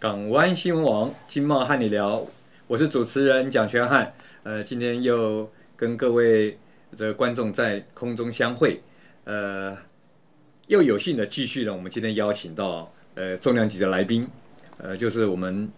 港湾新闻网金茂和你聊，我是主持人蒋全汉。呃，今天又跟各位这个观众在空中相会，呃，又有幸的继续了。我们今天邀请到呃重量级的来宾，呃，就是我们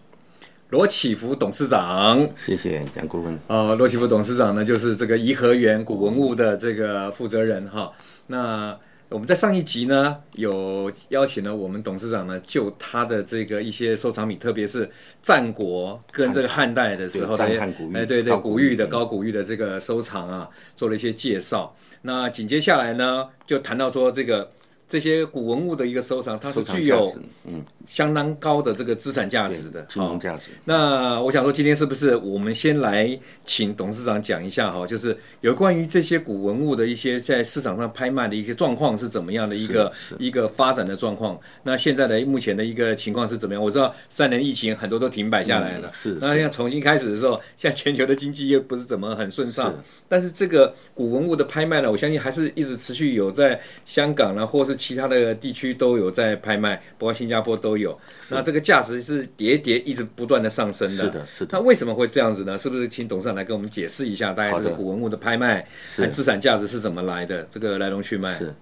罗启福董事长。谢谢蒋顾问。呃，罗启福董事长呢，就是这个颐和园古文物的这个负责人哈。那我们在上一集呢，有邀请了我们董事长呢，就他的这个一些收藏品，特别是战国跟这个汉代的时候的，哎，对对，古玉的高古玉的这个收藏啊，做了一些介绍。那紧接下来呢，就谈到说这个。这些古文物的一个收藏，它是具有嗯相当高的这个资产价值的，金融价值。那我想说，今天是不是我们先来请董事长讲一下哈，就是有关于这些古文物的一些在市场上拍卖的一些状况是怎么样的一个一个发展的状况？那现在的目前的一个情况是怎么样？我知道三年疫情很多都停摆下来了，嗯、是。那要重新开始的时候，现在全球的经济又不是怎么很顺畅，但是这个古文物的拍卖呢，我相信还是一直持续有在香港呢，或是。其他的地区都有在拍卖，包括新加坡都有。那这个价值是叠叠一直不断的上升的。是的，是的。那为什么会这样子呢？是不是请董事长来跟我们解释一下，大概这个古文物的拍卖和资产价值是怎么来的？这个来龙去脉。是，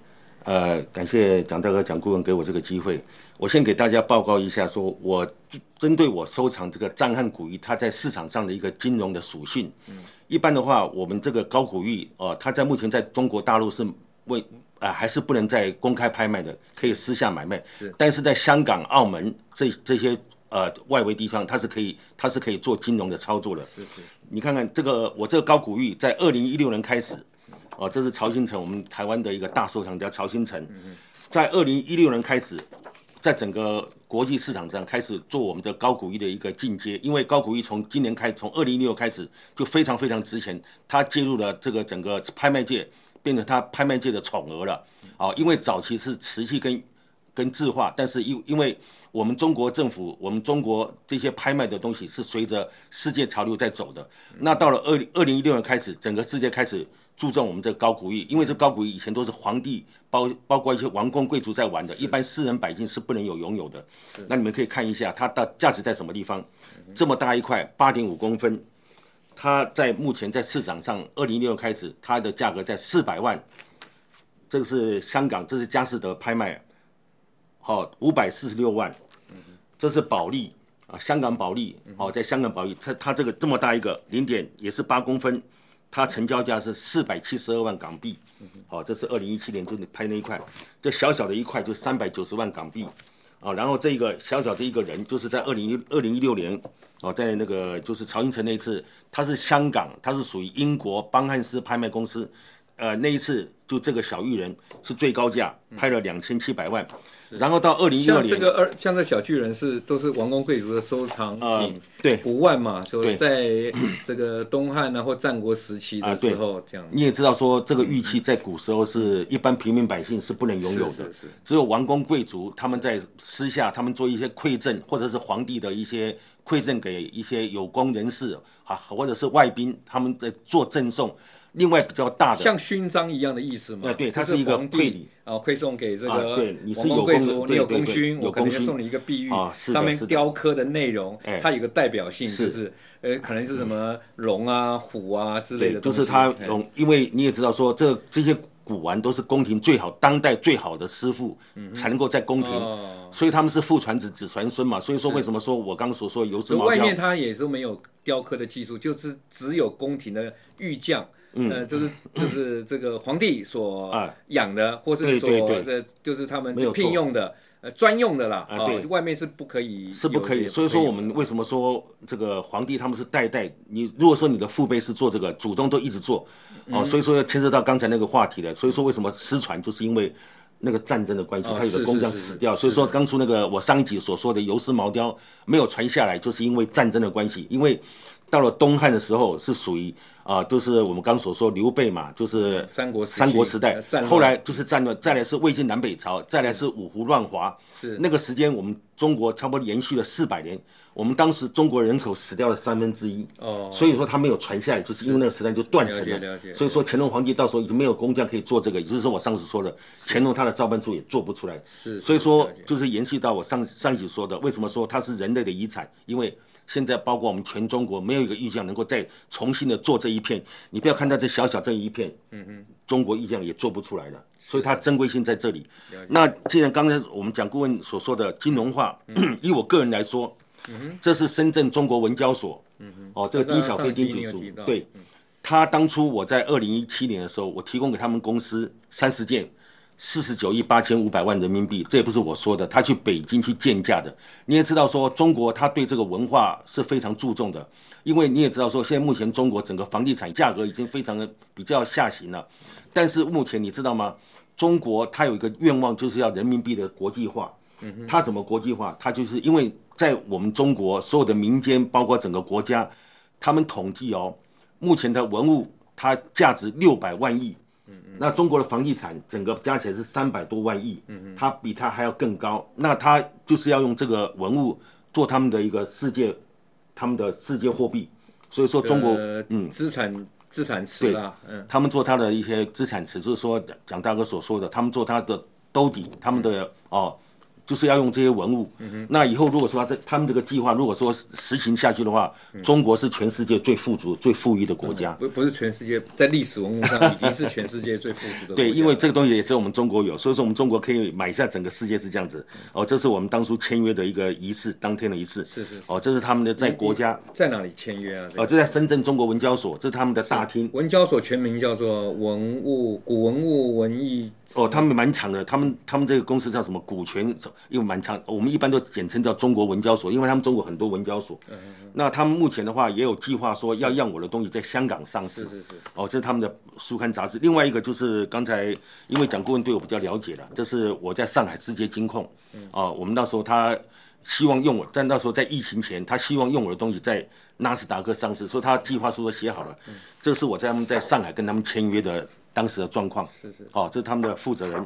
呃，感谢蒋大哥、蒋顾问给我这个机会。我先给大家报告一下说，说我针对我收藏这个藏汉古玉，它在市场上的一个金融的属性。嗯。一般的话，我们这个高古玉哦，它在目前在中国大陆是为。啊、呃，还是不能再公开拍卖的，可以私下买卖。是，但是在香港、澳门这这些呃外围地方，它是可以，它是可以做金融的操作的。是是是。你看看这个，我这个高古玉在二零一六年开始，哦、呃，这是曹新成，我们台湾的一个大收藏家曹新成，在二零一六年开始，在整个国际市场上开始做我们的高古玉的一个进阶，因为高古玉从今年开，从二零一六开始就非常非常值钱，它介入了这个整个拍卖界。变成他拍卖界的宠儿了，啊，因为早期是瓷器跟跟字画，但是因因为我们中国政府，我们中国这些拍卖的东西是随着世界潮流在走的。那到了二零二零一六年开始，整个世界开始注重我们这个高古玉，因为这高古玉以前都是皇帝包包括一些王公贵族在玩的，一般私人百姓是不能有拥有的。那你们可以看一下它的价值在什么地方，这么大一块，八点五公分。它在目前在市场上，二零一六开始，它的价格在四百万。这个是香港，这是佳士得拍卖，好，五百四十六万。这是保利啊，香港保利，好，在香港保利，它它这个这么大一个零点也是八公分，它成交价是四百七十二万港币。好，这是二零一七年就拍那一块，这小小的一块就三百九十万港币。啊，然后这个小小的一个人，就是在二零一二零一六年。哦，在那个就是曹英成那一次，他是香港，他是属于英国邦汉斯拍卖公司，呃，那一次就这个小玉人是最高价，拍了两千七百万。然后到二零一二年，像这个二像这小巨人是都是王公贵族的收藏品，呃、对，五万嘛，就在这个东汉呢或战国时期的时候这样、呃。你也知道说这个玉器在古时候是一般平民百姓是不能拥有的，是是是只有王公贵族他们在私下他们做一些馈赠或者是皇帝的一些。馈赠给一些有功人士啊，或者是外宾，他们在做赠送。另外比较大的，像勋章一样的意思嘛？对，它是一个馈礼啊，馈送给这个对，你是有贵族，你有功勋，我可能就送你一个碧玉，上面雕刻的内容，它有个代表性，就是呃，可能是什么龙啊、虎啊之类的。就是它龙，因为你也知道说，这这些。古玩都是宫廷最好、当代最好的师傅才能够在宫廷，所以他们是父传子、子传孙嘛。所以说，为什么说我刚刚所说的游丝毛，外面他也是没有雕刻的技术，就是只有宫廷的玉匠，呃，就是就是这个皇帝所养的，或是所的，就是他们聘用的。呃，专用的啦，啊，对，外面是不可以，是不可以。所以说，我们为什么说这个皇帝他们是代代？你如果说你的父辈是做这个，祖宗都一直做，哦，所以说要牵涉到刚才那个话题的。所以说，为什么失传，就是因为那个战争的关系，他有的工匠死掉。所以说，当初那个我上一集所说的游丝毛雕没有传下来，就是因为战争的关系。因为到了东汉的时候是属于啊，就是我们刚所说刘备嘛，就是三国三国时代。后来就是战乱，再来是魏晋南北朝，再来是五胡乱华。是那个时间，我们中国差不多延续了四百年。我们当时中国人口死掉了三分之一，哦，所以说他没有传下来，就是因为那个时代就断层了。了解。所以说乾隆皇帝到时候已经没有工匠可以做这个，也就是说我上次说的，乾隆他的造办处也做不出来。是。所以说就是延续到我上上一集说的，为什么说它是人类的遗产？因为现在包括我们全中国没有一个意向能够再重新的做这一片。你不要看到这小小这一片，嗯嗯，中国意向也做不出来的，所以它珍贵性在这里。那既然刚才我们讲顾问所说的金融化，以我个人来说。这是深圳中国文交所，哦，这个丁小飞丁主书，对，他当初我在二零一七年的时候，我提供给他们公司三十件，四十九亿八千五百万人民币，这也不是我说的，他去北京去鉴价的。你也知道说，中国他对这个文化是非常注重的，因为你也知道说，现在目前中国整个房地产价格已经非常的比较下行了，但是目前你知道吗？中国他有一个愿望，就是要人民币的国际化。他怎么国际化？他就是因为。在我们中国，所有的民间，包括整个国家，他们统计哦，目前的文物它价值六百万亿，那中国的房地产整个加起来是三百多万亿，嗯嗯它比它还要更高。那它就是要用这个文物做他们的一个世界，他们的世界货币。所以说中国，嗯，资产资产池啦，嗯，他们做他的一些资产池，就是说蒋大哥所说的，他们做他的兜底，他们的哦。就是要用这些文物，嗯、那以后如果说他这他们这个计划如果说实行下去的话，嗯、中国是全世界最富足、最富裕的国家。不不是全世界，在历史文物上已经是全世界最富足的国家。对，因为这个东西也是我们中国有，所以说我们中国可以买下整个世界是这样子。哦，这是我们当初签约的一个仪式，当天的仪式。是是，是。哦，这是他们的在国家在哪里签约啊？哦，这在深圳中国文交所，这是他们的大厅。文交所全名叫做文物古文物文艺。哦，他们蛮长的，他们他们这个公司叫什么？股权又蛮长。我们一般都简称叫中国文交所，因为他们中国很多文交所。嗯嗯嗯。那他们目前的话也有计划说要让我的东西在香港上市。是是是。哦，这是他们的书刊杂志。另外一个就是刚才因为蒋顾问对我比较了解了，这是我在上海直接金控。嗯。哦，我们那时候他希望用我，但那时候在疫情前，他希望用我的东西在纳斯达克上市，所以他计划书都写好了。嗯。这是我在他们在上海跟他们签约的。当时的状况是是哦，这是他们的负责人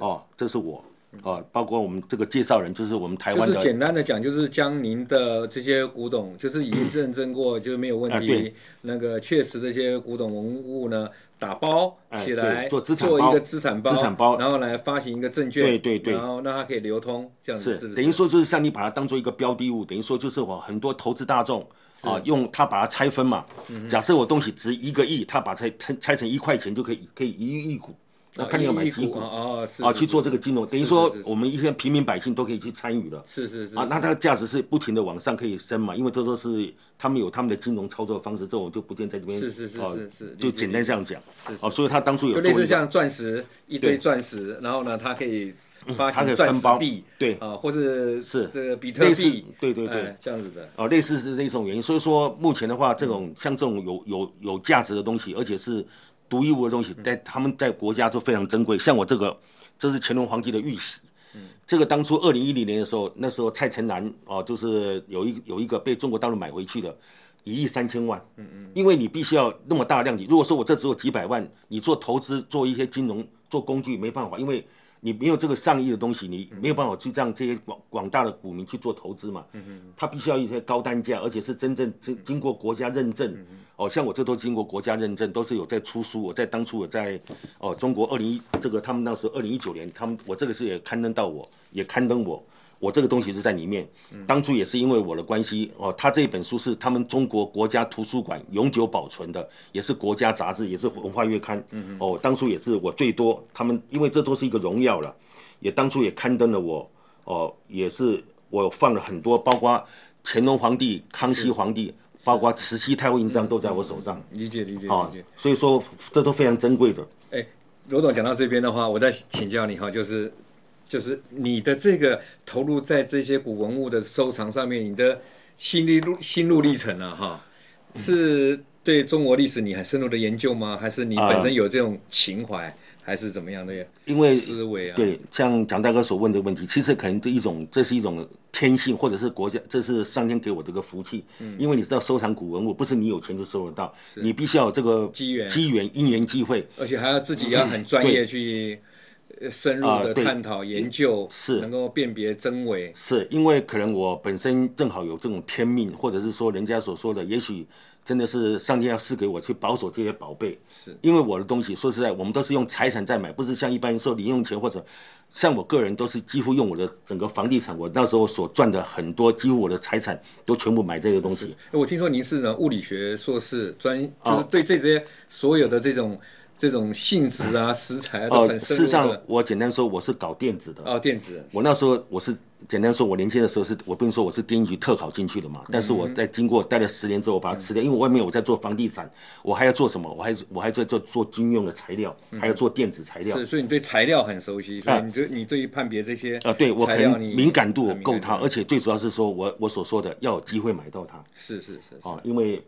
哦，这是我哦，包括我们这个介绍人，就是我们台湾的。就是简单的讲，就是将您的这些古董，就是已经认证过，就是没有问题。那个确实这些古董文物呢，打包起来做资产包，做一个资产包，资产包，然后来发行一个证券，对对对，然后让它可以流通，这样子是等于说就是像你把它当做一个标的物，等于说就是我很多投资大众啊，用它把它拆分嘛。假设我东西值一个亿，它把它拆拆成一块钱就可以，可以一亿股。那看你要买几股啊？啊，去做这个金融，等于说我们一些平民百姓都可以去参与了。是是是。啊，那它的价值是不停的往上可以升嘛？因为这都是他们有他们的金融操作方式，这我就不见在这边。是是是是是。就简单这样讲。是。哦，所以他当初有。就类似像钻石一堆钻石，然后呢，它可以发行钻石币，对啊，或者是这个比特币，对对对，这样子的。哦，类似是那种原因。所以说目前的话，这种像这种有有有价值的东西，而且是。独一无二的东西，在他们在国家都非常珍贵。像我这个，这是乾隆皇帝的玉玺。这个当初二零一零年的时候，那时候蔡成南哦，就是有一有一个被中国大陆买回去的，一亿三千万。嗯嗯。因为你必须要那么大量级，如果说我这只有几百万，你做投资、做一些金融、做工具没办法，因为你没有这个上亿的东西，你没有办法去让这些广广大的股民去做投资嘛。嗯嗯。他必须要一些高单价，而且是真正经经过国家认证。哦，像我这都经过国家认证，都是有在出书。我在当初我在哦中国二零一这个他们那时候二零一九年，他们我这个是也刊登到我，也刊登我，我这个东西是在里面。当初也是因为我的关系哦，他这本书是他们中国国家图书馆永久保存的，也是国家杂志，也是文化月刊。哦，当初也是我最多，他们因为这都是一个荣耀了，也当初也刊登了我。哦，也是我放了很多，包括乾隆皇帝、康熙皇帝。包括慈禧太后印章都在我手上，理解理解理解。所以说这都非常珍贵的。哎，罗总讲到这边的话，我再请教你哈，就是就是你的这个投入在这些古文物的收藏上面，你的心路心路历程啊哈，是对中国历史你很深入的研究吗？还是你本身有这种情怀，还是怎么样的？因为思维啊，对，像蒋大哥所问的问题，其实可能这一种，这是一种天性，或者是国家，这是上天给我这个福气。嗯，因为你知道收藏古文物，不是你有钱就收得到，你必须要有这个机缘、机缘、因缘机会，而且还要自己要很专业去。深入的探讨、呃、研究是能够辨别真伪，是因为可能我本身正好有这种天命，或者是说人家所说的，也许真的是上天要赐给我去保守这些宝贝。是因为我的东西，说实在，我们都是用财产在买，不是像一般人说零用钱或者像我个人都是几乎用我的整个房地产，我那时候所赚的很多，几乎我的财产都全部买这些东西。我听说您是呢物理学硕士，专就是对这些所有的这种。这种性质啊，食材啊，都很深入的。事实上，我简单说，我是搞电子的。哦，电子。我那时候我是简单说，我年轻的时候是，我不能说我是电机局特考进去的嘛。但是我在经过待了十年之后，我把它吃掉，因为外面我在做房地产，我还要做什么？我还我还在做做军用的材料，还要做电子材料。是，所以你对材料很熟悉，所以你对你对于判别这些啊，对我可能敏感度够它，而且最主要是说我我所说的要有机会买到它。是是是。啊，因为。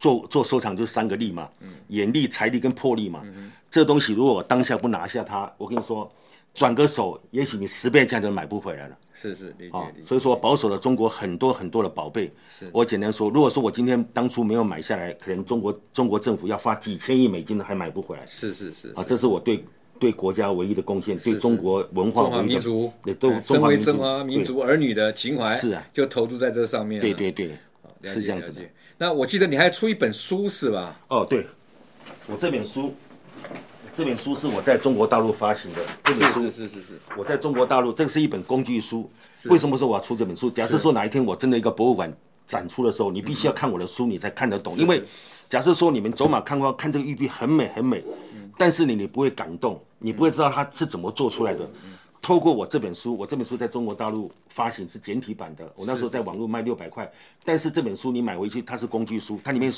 做做收藏就是三个力嘛，眼力、财力跟魄力嘛。嗯、这东西如果我当下不拿下它，我跟你说，转个手，也许你十倍价就买不回来了。是是，理解、哦、所以说，保守了中国很多很多的宝贝。是。我简单说，如果说我今天当初没有买下来，可能中国中国政府要花几千亿美金的还买不回来。是是是。啊，这是我对对国家唯一的贡献，对中国文化民族。对，都身为中华民族儿女的情怀。是啊。就投注在这上面。对对对。是这样子的。那我记得你还出一本书是吧？哦，对，我这本书，这本书是我在中国大陆发行的。这本书是是是是，是。我在中国大陆，这是一本工具书。为什么说我要出这本书？假设说哪一天我真的一个博物馆展出的时候，你必须要看我的书，你才看得懂。因为假设说你们走马看花看这个玉璧很美很美，但是你你不会感动，你不会知道它是怎么做出来的。透过我这本书，我这本书在中国大陆发行是简体版的，我那时候在网络卖六百块，但是这本书你买回去，它是工具书，它里面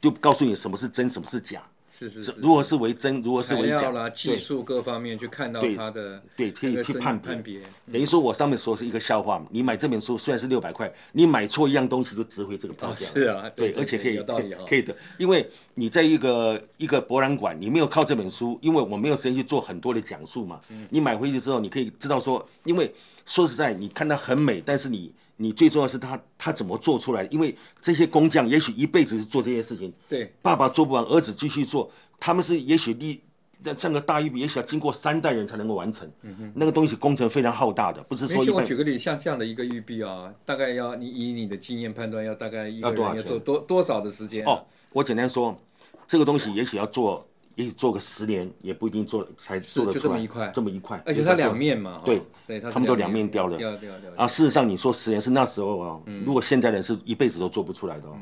就告诉你什么是真，什么是假。是是是，如果是为真，如果是为假，技术各方面去看到它的对，可以去判判别。等于说我上面说是一个笑话嘛，你买这本书虽然是六百块，你买错一样东西就值回这个票价。是啊，对，而且可以可以的，因为你在一个一个博览馆，你没有靠这本书，因为我没有时间去做很多的讲述嘛。你买回去之后，你可以知道说，因为说实在，你看它很美，但是你。你最重要是他他怎么做出来？因为这些工匠也许一辈子是做这些事情。对，爸爸做不完，儿子继续做。他们是也许立在这个大玉璧，也许要经过三代人才能够完成。嗯哼，那个东西工程非常浩大的，不是说。我举个例，像这样的一个玉璧啊，大概要你以你的经验判断，要大概一个人要做多多少的时间？哦，我简单说，这个东西也许要做。也许做个十年也不一定做才做得出来，就这么一块，这么一块，而且它两面嘛，对，他们都两面雕的，啊，事实上你说十年是那时候啊，如果现在人是一辈子都做不出来的哦。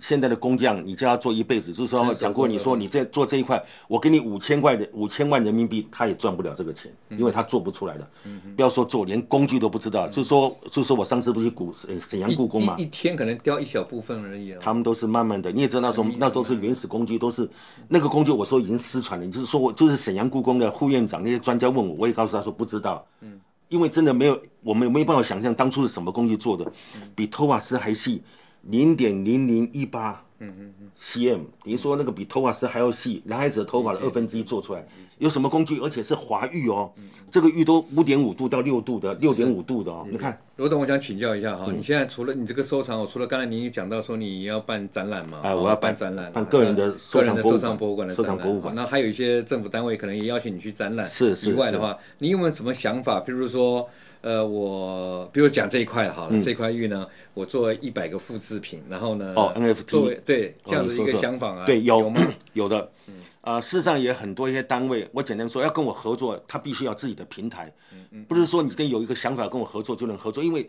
现在的工匠，你叫他做一辈子，就是说讲过，你说你在做这一块，我给你五千块的五千万人民币，他也赚不了这个钱，因为他做不出来的。不要说做，连工具都不知道。就是说，就是说我上次不是古沈阳故宫嘛，一天可能雕一小部分而已。他们都是慢慢的，你也知道那时候那都是原始工具，都是那个工具。我说已经失传了，就是说我就是沈阳故宫的副院长那些专家问我，我也告诉他说不知道。嗯，因为真的没有，我们没有办法想象当初是什么工具做的，比托瓦斯还细，零点零零一八。嗯嗯嗯，cm 等于说那个比头发丝还要细，男孩子的头发的二分之一做出来，有什么工具？而且是华玉哦，这个玉都五点五度到六度的，六点五度的哦。你看，罗董，我想请教一下哈，你现在除了你这个收藏，我除了刚才你讲到说你要办展览嘛？啊，我要办展览，办个人的个人的收藏博物馆的收藏博物馆。那还有一些政府单位可能也邀请你去展览。是是。以外的话，你有没有什么想法？比如说。呃，我比如讲这一块好了，嗯、这块玉呢，我做一百个复制品，然后呢，哦，NFT，作为对这样的一个想法啊，对，有有吗？有的，呃，事实上也很多一些单位，我简单说，要跟我合作，他必须要自己的平台，不是说你得有一个想法跟我合作就能合作，因为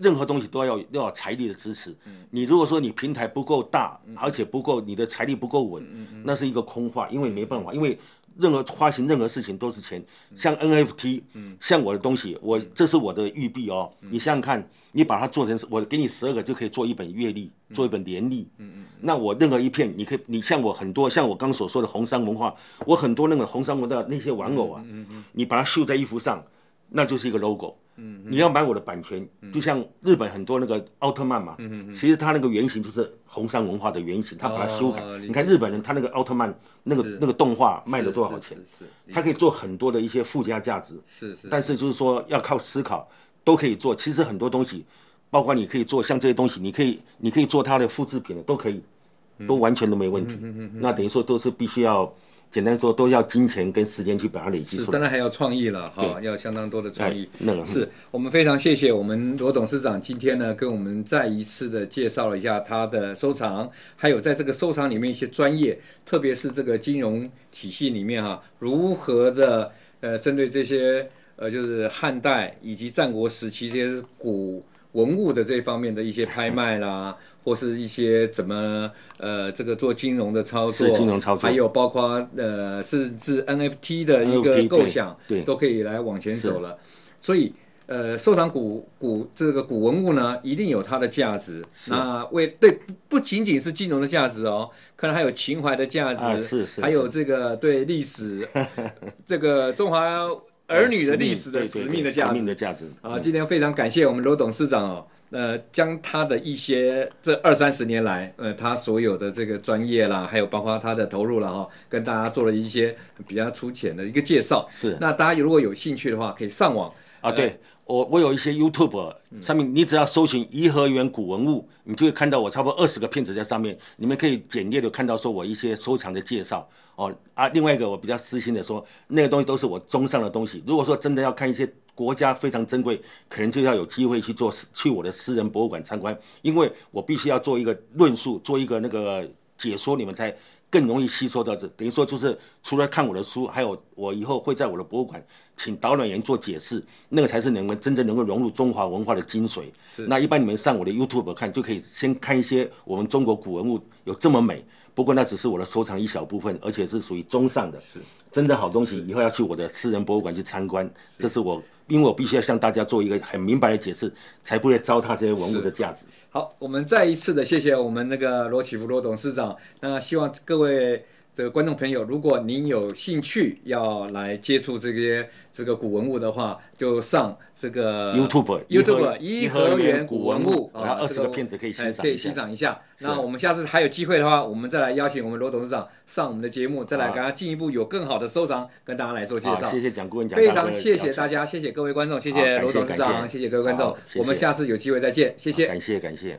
任何东西都要要财力的支持，嗯，你如果说你平台不够大，而且不够你的财力不够稳，那是一个空话，因为没办法，因为。任何发行任何事情都是钱，像 NFT，像我的东西，我这是我的玉币哦，你想想看，你把它做成，我给你十二个就可以做一本月历，做一本年历，那我任何一片，你可以，你像我很多，像我刚所说的红山文化，我很多那个红山文化的那些玩偶啊，你把它绣在衣服上，那就是一个 logo。嗯，你要买我的版权，就像日本很多那个奥特曼嘛，嗯，其实他那个原型就是红山文化的原型，他把它修改。你看日本人他那个奥特曼那个那个动画卖了多少钱？是，他可以做很多的一些附加价值。是是。但是就是说要靠思考，都可以做。其实很多东西，包括你可以做像这些东西，你可以你可以做它的复制品的，都可以，都完全都没问题。那等于说都是必须要。简单说，都要金钱跟时间去把它累积出来。是，当然还要创意了哈，要相当多的创意。那是我们非常谢谢我们罗董事长今天呢，跟我们再一次的介绍了一下他的收藏，还有在这个收藏里面一些专业，特别是这个金融体系里面哈，如何的呃，针对这些呃，就是汉代以及战国时期这些古文物的这方面的一些拍卖啦。或是一些怎么呃，这个做金融的操作，金融操作，还有包括呃，甚至 NFT 的一个构想，对，都可以来往前走了。所以呃，收藏古古这个古文物呢，一定有它的价值。那为对不仅仅是金融的价值哦，可能还有情怀的价值，是是，还有这个对历史 这个中华儿女的历史的使命的价值。使命的价值。啊，今天非常感谢我们罗董事长哦。呃，将他的一些这二三十年来，呃，他所有的这个专业啦，还有包括他的投入了哈，跟大家做了一些比较粗浅的一个介绍。是，那大家如果有兴趣的话，可以上网啊。对，我我有一些 YouTube 上面，你只要搜寻颐和园古文物，你就会看到我差不多二十个片子在上面，你们可以简略的看到说我一些收藏的介绍哦。啊，另外一个我比较私心的说，那个东西都是我中上的东西。如果说真的要看一些。国家非常珍贵，可能就要有机会去做去我的私人博物馆参观，因为我必须要做一个论述，做一个那个解说，你们才更容易吸收到这。等于说，就是除了看我的书，还有我以后会在我的博物馆请导览员做解释，那个才是你们真正能够融入中华文化的精髓。是。那一般你们上我的 YouTube 看，就可以先看一些我们中国古文物有这么美。不过那只是我的收藏一小部分，而且是属于中上的。是。真的好东西，以后要去我的私人博物馆去参观，这是我。因为我必须要向大家做一个很明白的解释，才不会糟蹋这些文物的价值。好，我们再一次的谢谢我们那个罗启福罗董事长。那希望各位这个观众朋友，如果您有兴趣要来接触这些这个古文物的话，就上。这个 YouTube YouTube 颐和园古文物啊，二十个片子可以欣赏，可以欣赏一下。那我们下次还有机会的话，我们再来邀请我们罗董事长上我们的节目，再来给他进一步有更好的收藏跟大家来做介绍。谢谢蒋顾问，非常谢谢大家，谢谢各位观众，谢谢罗董事长，谢谢各位观众，我们下次有机会再见，谢谢，感谢感谢。